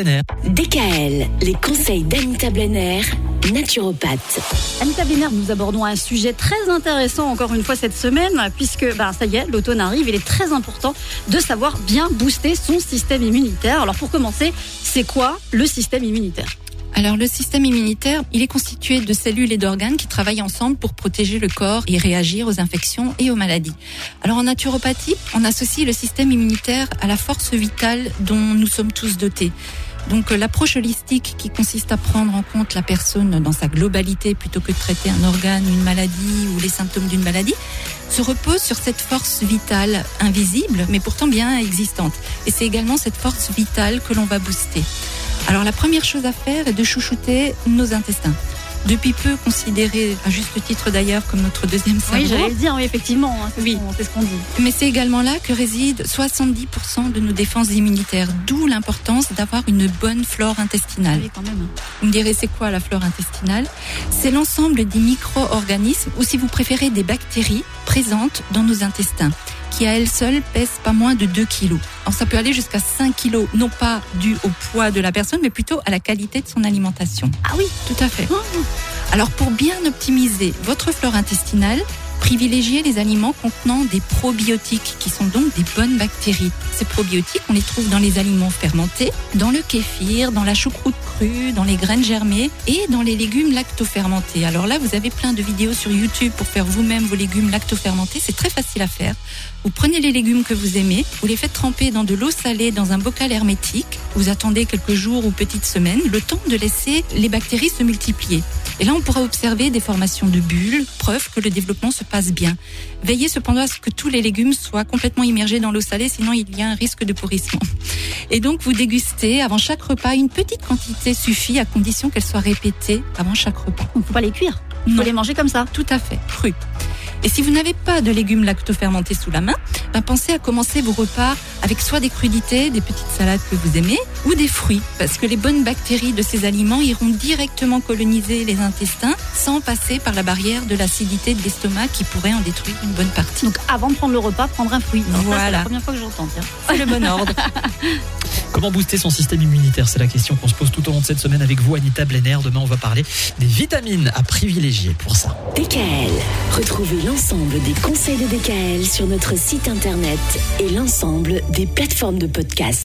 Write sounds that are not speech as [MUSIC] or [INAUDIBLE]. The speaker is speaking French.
DKL, les conseils d'Anita Blenner, naturopathe. Anita Blenner, nous abordons un sujet très intéressant encore une fois cette semaine, puisque bah, ça y est, l'automne arrive, il est très important de savoir bien booster son système immunitaire. Alors pour commencer, c'est quoi le système immunitaire? Alors le système immunitaire, il est constitué de cellules et d'organes qui travaillent ensemble pour protéger le corps et réagir aux infections et aux maladies. Alors en naturopathie, on associe le système immunitaire à la force vitale dont nous sommes tous dotés. Donc euh, l'approche holistique qui consiste à prendre en compte la personne dans sa globalité plutôt que de traiter un organe, une maladie ou les symptômes d'une maladie, se repose sur cette force vitale invisible mais pourtant bien existante. Et c'est également cette force vitale que l'on va booster. Alors la première chose à faire est de chouchouter nos intestins depuis peu considéré, à juste titre d'ailleurs, comme notre deuxième cerveau. Oui, j'allais le dire, oui, effectivement, hein, c'est oui. ce qu'on dit. Mais c'est également là que résident 70% de nos défenses immunitaires, d'où l'importance d'avoir une bonne flore intestinale. Oui, quand même. Vous me direz, c'est quoi la flore intestinale? C'est l'ensemble des micro-organismes, ou si vous préférez des bactéries, présentes dans nos intestins qui à elle seule pèse pas moins de 2 kilos. Alors ça peut aller jusqu'à 5 kilos, non pas dû au poids de la personne, mais plutôt à la qualité de son alimentation. Ah oui, tout à fait. Oh. Alors pour bien optimiser votre flore intestinale, privilégier les aliments contenant des probiotiques, qui sont donc des bonnes bactéries. Ces probiotiques, on les trouve dans les aliments fermentés, dans le kéfir, dans la choucroute dans les graines germées et dans les légumes lactofermentés. Alors là, vous avez plein de vidéos sur YouTube pour faire vous-même vos légumes lactofermentés. C'est très facile à faire. Vous prenez les légumes que vous aimez, vous les faites tremper dans de l'eau salée dans un bocal hermétique. Vous attendez quelques jours ou petites semaines, le temps de laisser les bactéries se multiplier. Et là, on pourra observer des formations de bulles, preuve que le développement se passe bien. Veillez cependant à ce que tous les légumes soient complètement immergés dans l'eau salée, sinon il y a un risque de pourrissement. Et donc, vous dégustez avant chaque repas une petite quantité suffit à condition qu'elle soit répétée avant chaque repas. On ne faut pas les cuire. Il faut les manger comme ça. Tout à fait, cru. Et si vous n'avez pas de légumes lactofermentés sous la main, ben pensez à commencer vos repas avec soit des crudités, des petites salades que vous aimez, ou des fruits, parce que les bonnes bactéries de ces aliments iront directement coloniser les intestins sans passer par la barrière de l'acidité de l'estomac qui pourrait en détruire une bonne partie. Donc avant de prendre le repas, prendre un fruit. voilà. [LAUGHS] C'est la première fois que j'entends. C'est le bon [LAUGHS] ordre. Comment booster son système immunitaire? C'est la question qu'on se pose tout au long de cette semaine avec vous, Anita Blenner. Demain, on va parler des vitamines à privilégier pour ça. DKL. Retrouvez l'ensemble des conseils de DKL sur notre site internet et l'ensemble des plateformes de podcast.